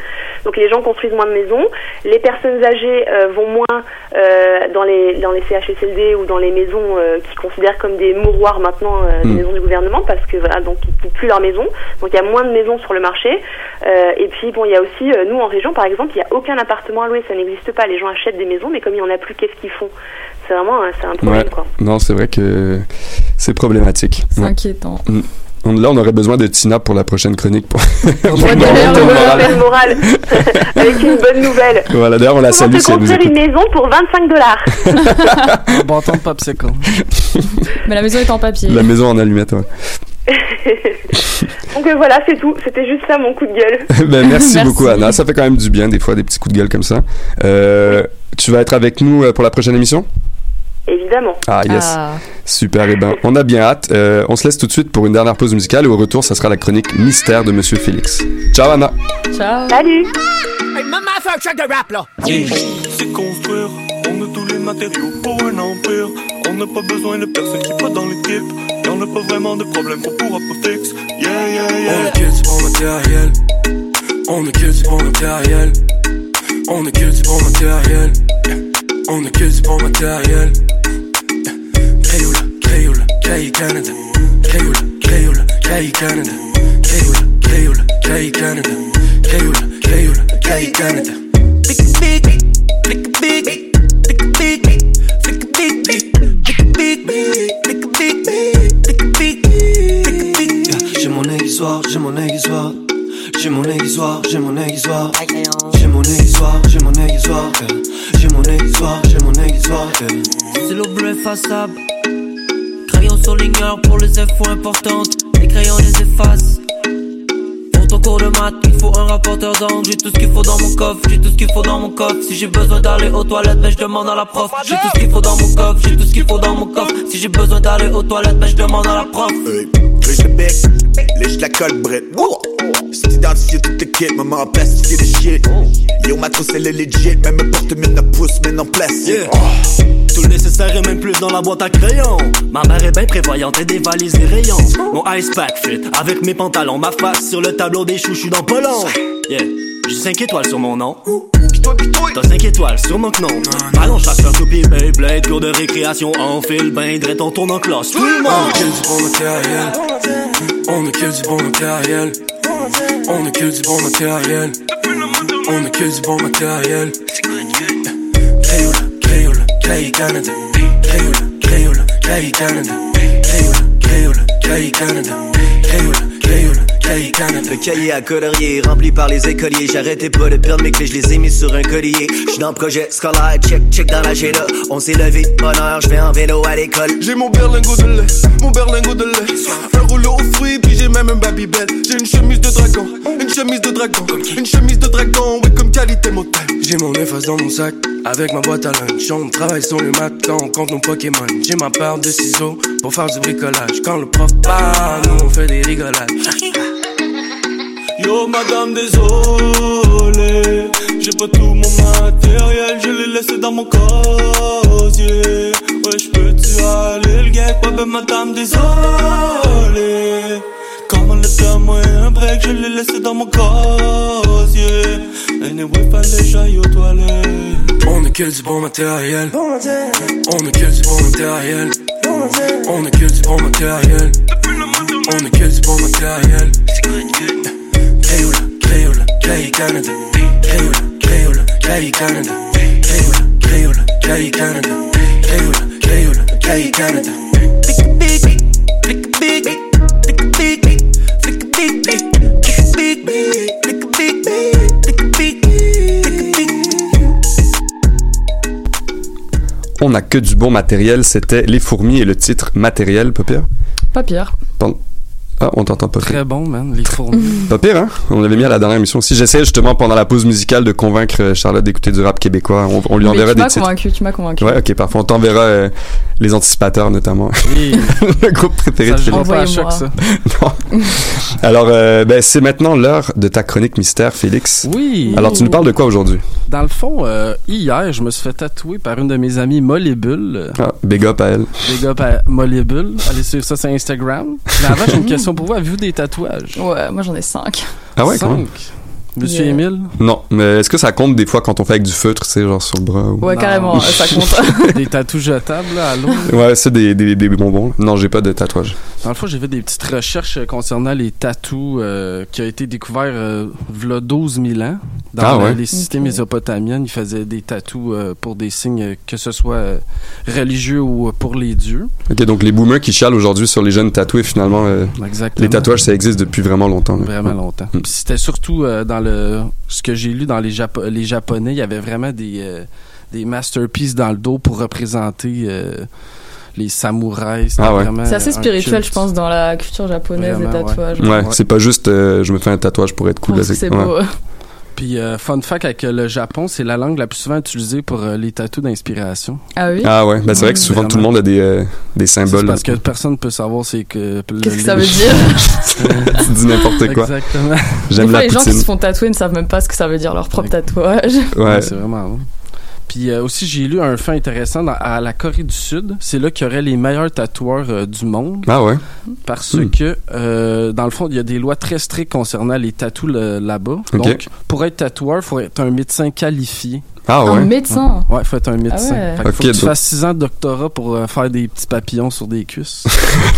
Donc les gens construisent moins de maisons. Les personnes âgées euh, vont moins euh, dans, les, dans les CHSLD ou dans les maisons euh, qu'ils considèrent comme des mouroirs maintenant, euh, des Mm. maisons du gouvernement, parce que voilà, donc ils quittent plus leur maison. Donc il y a moins de maisons sur le marché. Euh, et puis bon, il y a aussi, euh, nous en région par exemple, il n'y a aucun appartement à louer, ça n'existe pas. Les gens achètent des maisons, mais comme il n'y en a plus, qu'est-ce qu'ils font? C'est vraiment un- c'est un problème Ouais. quoi. Non, c'est vrai que c'est problématique. C'est Ouais. inquiétant. On- Là, on aurait besoin de Tina pour la prochaine chronique. Pour... On va le moral avec une bonne nouvelle. Voilà, d'ailleurs, on la salue elle nous construire une maison pour 25 dollars Un bâton de popsicle. Mais la maison est en papier. La maison en allumette, ouais. Donc euh, voilà, c'est tout. C'était juste ça mon coup de gueule. ben, merci, Merci. beaucoup, Anna. Ça fait quand même du bien, des fois, des petits coups de gueule comme ça. Euh, tu vas être avec nous euh, pour la prochaine émission? Évidemment. Ah, yes. Ah. Super, et ben, on a bien hâte. Euh, on se laisse tout de suite pour une dernière pause musicale et au retour, ça sera la chronique mystère de Monsieur Félix. Ciao, Anna. Ciao. Salut C'est construire, on a tous les matériaux pour un empire. On n'a pas besoin de personne qui pas dans l'équipe. Y'en a pas vraiment de problème qu'on pourra pas fixer. Yeah, yeah, yeah. On est que du bon matériel. On est que du bon matériel. On est que du bon matériel. On est que du bon matériel. Crayola, Crayola, Crayola, Canada. Crayola, Crayola, Crayola, Canada. Crayola, Crayola, Crayola, Canada. Crayola, Crayola, Crayola, Canada. Big, big, big, big, big, big, big, big, big, big, big, big, big, mon aiguisoire, j'ai mon aiguisoire. J'ai mon aiguisoire, j'ai mon aiguisoire. J'ai mon aiguisoire, j'ai mon aiguisoire. euh. J'ai mon aiguisoire, j'ai mon aiguisoire. euh. Stylo bleu effaçable. Crayon surligneur pour les infos importantes. Les crayons les effacent. Pour ton cours de maths, il faut un rapporteur d'angle. J'ai tout ce qu'il faut dans mon coffre, j'ai tout ce qu'il faut dans mon coffre. Si j'ai besoin d'aller aux toilettes, ben je demande à la prof. J'ai tout ce qu'il faut dans mon coffre, j'ai tout ce qu'il faut dans mon coffre. Si j'ai besoin d'aller aux toilettes, ben je demande à la prof. le lèche la colle, brette. C'est identifié tout le kit, maman a plastifié le shit. Yo, ma trousse, elle est legit, même me porte mine de pouce, mine en plastique. Tout le nécessaire et même plus dans la boîte à crayons. Ma mère est bien prévoyante et des valises des rayons. Mon ice pack fit avec mes pantalons, ma face sur le tableau des chouchous dans long. Yeah, j'ai 5 étoiles sur mon nom. T'as 5 étoiles sur mon nom. Ballon chasseur, toupie, Beyblade, cours de récréation, en fil, bain, drette, on tourne en classe. Tout le On est que monde. du bon matériel. On que du bon matériel. On que du bon matériel. On que du bon matériel. Crayola, Crayola, Crayola, Canada. Crayola, Crayola, Crayola, Canada. Crayola, Crayola, Crayola, Canada. Crayola. Le cahier à colorier rempli par les écoliers. J'arrêtais pas de perdre mes clés, je les ai mis sur un collier. J'suis dans le projet scolaire, check, check dans l'agenda. On s'est levé de bonne heure, j'vais en vélo à l'école. J'ai mon berlingot de lait, mon berlingot de lait. Un rouleau aux fruits, puis j'ai même un babybel. J'ai une chemise de dragon, une chemise de dragon, une chemise de dragon, ouais, comme qualité motel. J'ai mon efface dans mon sac, avec ma boîte à lunch. On travaille sur le matin, on compte nos Pokémon. J'ai ma part de ciseaux pour faire du bricolage. Quand le prof parle, nous on fait des rigolades. Yo madame désolé. J'ai pas tout mon matériel Je l'ai laissé dans mon casier. Ouais j'peux-tu aller le gag Ouais ben madame désolé. Comment le moi un break Je l'ai laissé dans mon casier. Anyway fallait j'aille aux toilettes. On est que du bon matériel. On est que du bon matériel. On est que du bon matériel. On est que du bon matériel Crayola, Crayola, Crayola, Canada. Crayola, Crayola, Crayola, Canada. Crayola, Crayola, Crayola, Canada. Crayola, Crayola, Crayola, Canada. Big, big, big, big, big, big, big, big, big, big, big, big, big, big, big, big. On n'a que du bon matériel. C'était Les Fourmis et le titre Matériel, pas pire. Pas pire. Pardon. Ah, on t'entend pas. Très bon, man, les fourmis. Pas pire, hein? On l'avait mis à la dernière émission aussi. J'essaie justement pendant la pause musicale de convaincre euh, Charlotte d'écouter du rap québécois. On, on lui Mais enverra tu des m'as titres. convaincu, tu m'as convaincu. Ouais, ok, parfait. On t'enverra euh, les anticipateurs notamment. Oui. le groupe préféré Ça de joue pas à choc, ça. Non. Alors, euh, ben, c'est maintenant l'heure de ta chronique mystère, Félix. Oui. Alors, tu nous parles de quoi aujourd'hui? Dans le fond, euh, hier, je me suis fait tatouer par une de mes amies Mollébule. Ah, big up à elle. Big up à. Allez suivre ça sur Instagram. Mais avant, j'ai une question pour vous. Avez-vous des tatouages? Ouais, moi j'en ai cinq. Ah ouais, quand même. Monsieur Yeah. Émile? Non, mais est-ce que ça compte des fois quand on fait avec du feutre, tu sais, genre sur le bras ou... Ouais, Non. carrément, ça compte. des tatous jetables, là, à l'eau. Ouais, c'est des, des, des bonbons. Non, j'ai pas de tatouage. Dans le fond, j'ai fait des petites recherches euh, concernant les tatous euh, qui ont été découverts euh, v'là 12 000 ans. Dans Ah ouais? les cités mésopotamiennes, ils faisaient des tatous euh, pour des signes, que ce soit religieux ou pour les dieux. Ok, donc les boomers qui chialent aujourd'hui sur les jeunes tatoués, finalement, euh, les tatouages, ça existe depuis vraiment longtemps. là. Vraiment longtemps. Mm. Puis c'était surtout euh, dans le ce que j'ai lu dans les, Japo- les japonais, il y avait vraiment des euh, des masterpieces dans le dos pour représenter euh, les samouraïs. Ah ouais. C'est assez spirituel, je pense, dans la culture japonaise, les Vraiment, ouais. tatouages. Ouais, Ouais. c'est pas juste euh, je me fais un tatouage pour être cool. C'est ouais. beau. Puis euh, fun fact avec euh, le Japon, c'est la langue la plus souvent utilisée pour euh, les tatous d'inspiration. Ah oui? Ah ouais, ben c'est vrai que souvent tout le monde a des, euh, des C'est symboles. parce que personne ne peut savoir c'est que Qu'est-ce que ça veut dire? tu dis n'importe quoi. Exactement. J'aime fois, la les gens qui se font tatouer ne savent même pas ce que ça veut dire, leur propre tatouage. Ouais. c'est vraiment bon. Puis euh, aussi, j'ai lu un fait intéressant dans- à la Corée du Sud. C'est là qu'il y aurait les meilleurs tatoueurs euh, du monde. Ah ouais? Parce Hmm. que, euh, dans le fond, il y a des lois très strictes concernant les tatous là-bas. Donc, pour être tatoueur, il faut être un médecin qualifié. Ah Un ouais? médecin. Ouais, il faut être un médecin. ouais. Fait qu'il faut que tu fasses 6 ans de doctorat pour euh, faire des petits papillons sur des cuisses.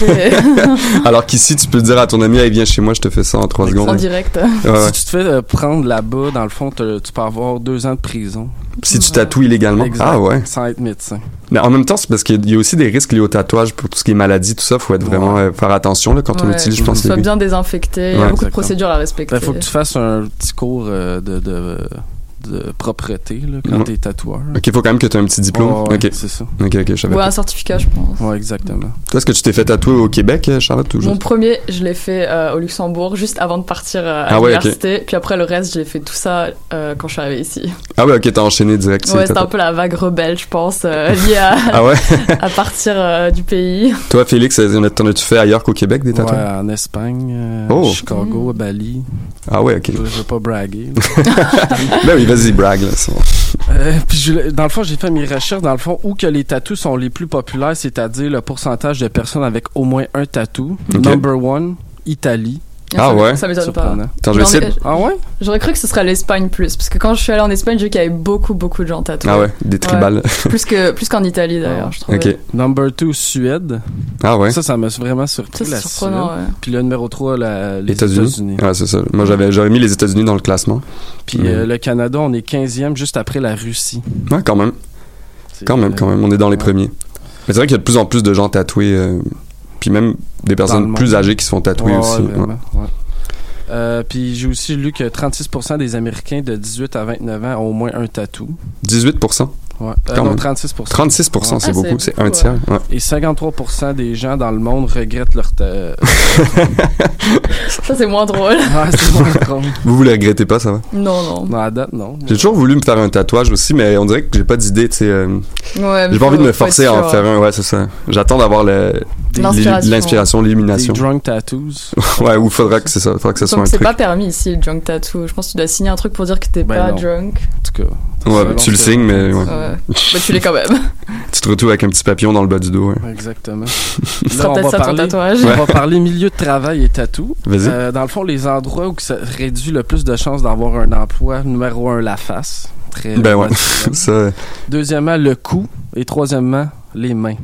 Alors qu'ici, tu peux dire à ton ami, hey, viens chez moi, je te fais ça en trois secondes. en direct. Ouais. Si tu te fais euh, prendre là-bas, dans le fond, te- tu peux avoir deux ans de prison. Si tu tatoues illégalement. Exact. Ah ouais. Sans être médecin. Mais en même temps, c'est parce qu'il y a aussi des risques liés au tatouage pour tout ce qui est maladie, tout ça. Faut être vraiment euh, faire attention là, quand on utilise, je faut que pense. soit les- bien désinfecté. Il y a beaucoup de procédures à respecter. Il Ben, faut que tu fasses un petit cours euh, de, de, de propreté là, quand Ouais. t'es tatoueur. Ok, faut quand même que tu aies un petit diplôme. Ouais, ouais, ok. c'est ça. Ok, ok, je savais Ouais, pas. un certificat, je pense. Ouais, exactement. Toi, est-ce que tu t'es fait tatouer au Québec, euh, Charlotte, toujours Mon premier, je l'ai fait euh, au Luxembourg juste avant de partir euh, à Ah ouais, l'université. Puis après, le reste, j'ai fait tout ça euh, quand je suis arrivée ici. Ah ouais, ok, t'as enchaîné direct. c'est Ouais, c'était un peu la vague rebelle, je pense, euh, liée à, Ah ouais? à partir euh, du pays. Toi, Félix, t'en as-tu fait ailleurs qu'au Québec des Ouais, tatouages en Espagne, euh, Oh. Chicago, à Bali. Ah ouais, ok. Je, je veux pas braguer. ben oui, vas-y, brag là. c'est bon. Euh, puis je- dans le fond, j'ai fait mes recherches dans le fond où que les tatous sont les plus populaires, c'est-à-dire le pourcentage de personnes avec au moins un tatou. Number one, Italie. Ah ça, ouais? Ça m'étonne pas. Attends, je vais essayer. Ah ouais? J'aurais cru que ce serait l'Espagne plus, parce que quand je suis allée en Espagne, j'ai vu qu'il y avait beaucoup, beaucoup de gens tatoués. Ah ouais, des tribales. plus que plus qu'en Italie d'ailleurs, je trouve. ok. Number two, Suède. Ah ouais. Ça, ça m'a vraiment surpris. Ça, la c'est surprenant, Suède. ouais. Puis le numéro 3, la, les États-Unis. États-Unis. Ouais, c'est ça. Moi, j'avais, j'aurais mis les États-Unis dans le classement. Puis Mm. euh, le Canada, on est 15e juste après la Russie. Ouais, quand même. Quand même, quand même. On est dans les premiers. Mais c'est vrai qu'il y a de plus en plus de gens tatoués. euh, puis même des personnes plus âgées qui se font tatouer Ouais, aussi. Euh, puis j'ai aussi lu que 36% des Américains de 18 à 29 ans ont au moins un tatou. 18%. Ouais. Euh, non, même. 36%. 36%, Ouais. c'est Ah, beaucoup. c'est C'est un tiers. ouais. Et 53% des gens dans le monde regrettent leur. Ça, c'est moins drôle. c'est moins drôle. Vous, vous les regrettez pas, ça va? Non, non. Non, à date, non. J'ai toujours voulu me faire un tatouage aussi, mais on dirait que j'ai pas d'idée, tu sais. euh, Ouais, j'ai pas envie de me forcer à en faire un, ouais, c'est ça. J'attends d'avoir L'inspiration. Des l'illumination. drunk tattoos. ouais, ou faudra que c'est ça, faudra que ça soit Donc un c'est truc. pas permis ici le drunk tattoo. Je pense que tu dois signer un truc pour dire que t'es Ben pas non. drunk. En tout cas. Ouais, tu le signes, mais Ouais. Mais tu l'es quand même. tu te retrouves avec un petit papillon dans le bas du dos. ouais. Exactement. Ce Là, sera on peut-être va ça ton parler- tatouage. On va parler milieu de travail et tatou. Vas-y. Euh, dans le fond, les endroits où ça réduit le plus de chances d'avoir un emploi, numéro un, la face. Très Ben ouais. ça, euh, Deuxièmement, le cou. Et troisièmement, les mains.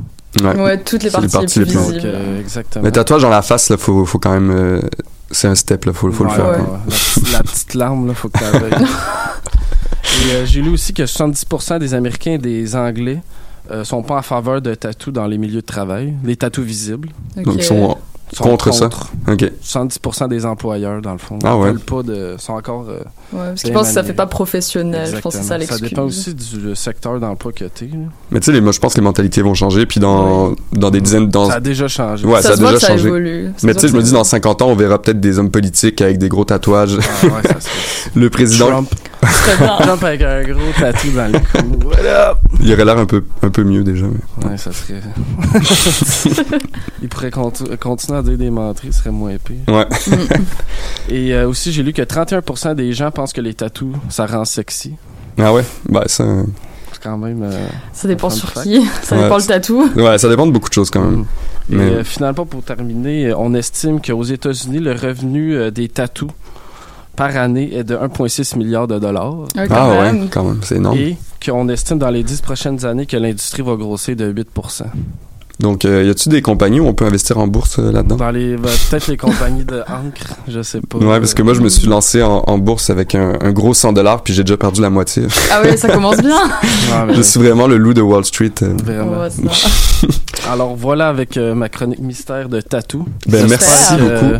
ouais. Ouais, toutes les C'est les parties, parties les plus Donc, visibles. euh, exactement. Mais tatouage dans la face, là, faut, faut quand même. euh, c'est un step, là, faut, faut le faire. ouais. La, petite- la petite larme, là, faut que tu Et euh, j'ai lu aussi que 70% des Américains et des Anglais euh, sont pas en faveur de tatous dans les milieux de travail, les tatous visibles. Donc, ils sont Sont contre, ça. Ok. 70% des employeurs, dans le fond, Ah ouais. veulent pas de, sont encore. euh, Ouais, parce qu'ils pensent que ça maniés. fait pas professionnel. Je pense que ça l'excuse. dépend aussi du secteur d'emploi que t'es. Mais tu sais, moi, je pense que les mentalités vont changer, puis dans, dans des dizaines. Dans... Ça a déjà changé. Ouais, ça, Ça a se voit déjà ça changé. évolue. Ça Mais tu sais, je me dis, ça dans 50 ans, on verra peut-être des hommes politiques avec des gros tatouages. Ah ouais, ça le président, Trump. Trump avec un gros tatou dans le cou. Voilà. il aurait l'air un peu, un peu mieux déjà. mais- Ouais, ça serait. Il pourrait contu- continuer à dire des menteries, ce serait moins pire. Ouais. Et euh, aussi, j'ai lu que 31% des gens pensent que les tatous, ça rend sexy. Ah ouais? Ben, ça. C'est quand même. euh, Ça dépend sur qui. Ça Ouais, dépend le tatou. Ouais, ça dépend de beaucoup de choses quand même. Et Mais- euh, finalement, pour terminer, on estime qu'aux États-Unis, le revenu euh, des tatous par année est de 1,6 milliard de dollars. Ah même. ouais, quand même, c'est énorme. Et qu'on estime dans les 10 prochaines années que l'industrie va grossir de 8 Donc, euh, y a-tu des compagnies où on peut investir en bourse euh, là-dedans? Dans les ben, peut-être les compagnies de encre, je sais pas. Ouais, parce que moi, je me suis lancé en, en bourse avec un, un gros 100 dollars, puis j'ai déjà perdu la moitié. Ah ouais, ça commence bien. Mais je suis vraiment le loup de Wall Street. euh. Vraiment. Alors voilà avec euh, ma chronique mystère de tatou. Ben, merci que, beaucoup. euh,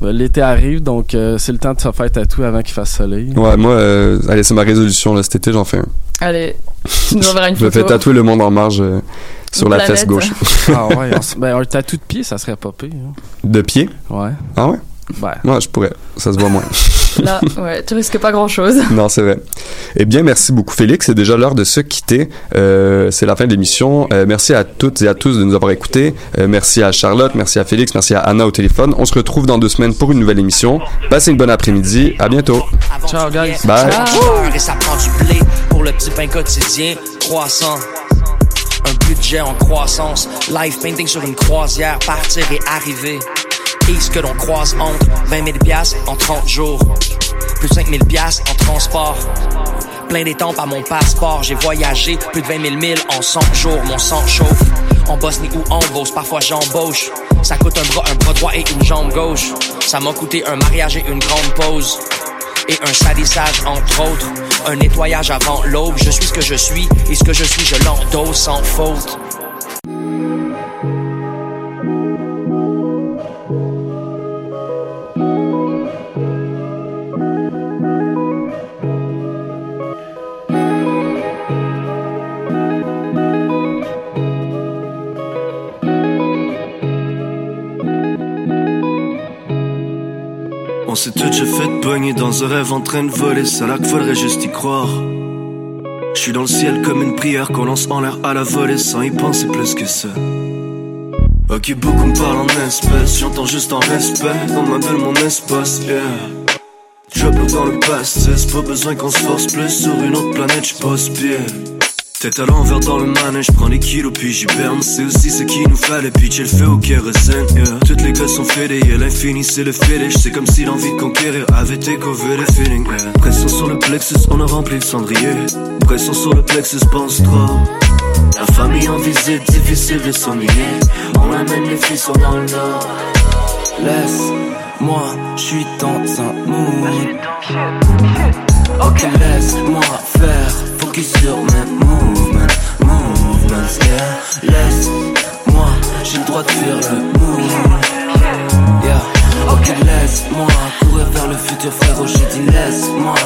ben, L'été arrive, donc euh, c'est le temps de se faire tatou avant qu'il fasse soleil. Ouais, moi, euh, allez, c'est ma résolution, là, cet été, j'en fais un. Allez, tu nous enverras une Je me photo. fais tatouer le monde en marge euh, sur la planète. fesse gauche. ah ouais, on ben, un tatou de pied, ça serait pas pire. hein. De pied? Ouais. Ah ouais? Ben, Ouais, je pourrais. Ça se voit moins. Là, ouais, tu risques pas grand chose. non, c'est vrai. Eh bien, merci beaucoup, Félix. C'est déjà l'heure de se quitter. Euh, c'est la fin de l'émission. Euh, merci à toutes et à tous de nous avoir écoutés. Euh, merci à Charlotte, merci à Félix, merci à Anna au téléphone. On se retrouve dans deux semaines pour une nouvelle émission. Passez une bonne après-midi. À bientôt. Ciao, guys. Bye. Et ça prend du blé pour le petit pain quotidien croissant. Un budget en croissance. Life painting sur une croisière. Partir et arriver. Et ce que l'on croise entre 20 000 piastres en 30 jours. Plus de 5 000 piastres en transport. Plein d'étampes à mon passeport. J'ai voyagé plus de 20 000 milles en 100 jours. Mon sang chauffe. En Bosnie ou en Beauce, parfois j'embauche. Ça coûte un bras, un bras droit et une jambe gauche. Ça m'a coûté un mariage et une grande pause et un salissage entre autres, un nettoyage avant l'aube. Je suis ce que je suis et ce que je suis, je l'endosse sans faute. On tout déjà fait pogner dans un rêve en train de voler, qu'il faudrait juste y croire. Je suis dans le ciel comme une prière qu'on lance en l'air à la volée sans y penser plus que ça. Ok, beaucoup me parlent en espèces, j'entends juste en respect dans ma bulle mon espace, yeah. Trouble dans le passé, pas besoin qu'on se force plus sur une autre planète, j'pose pied. Tête à l'envers dans le manège, prends des kilos puis j'y berne C'est aussi ce qu'il nous fallait, puis le feu au kérosène yeah. Toutes les gosses sont fédés, et l'infini c'est le fetish C'est comme si l'envie de conquérir avait été couvert les feelings yeah. Pression sur le plexus, on a rempli le cendrier. Pression sur le plexus, pense trop. La famille en visite, difficile de s'ennuyer. On amène les filles sont dans le nord Laisse-moi, je suis dans un mood. Ok, laisse-moi faire, focus sur mes movements, movements, yeah. Laisse-moi, j'ai le droit de faire le move. Yeah. Ok, laisse-moi courir vers le futur, frérot. J'ai dit laisse-moi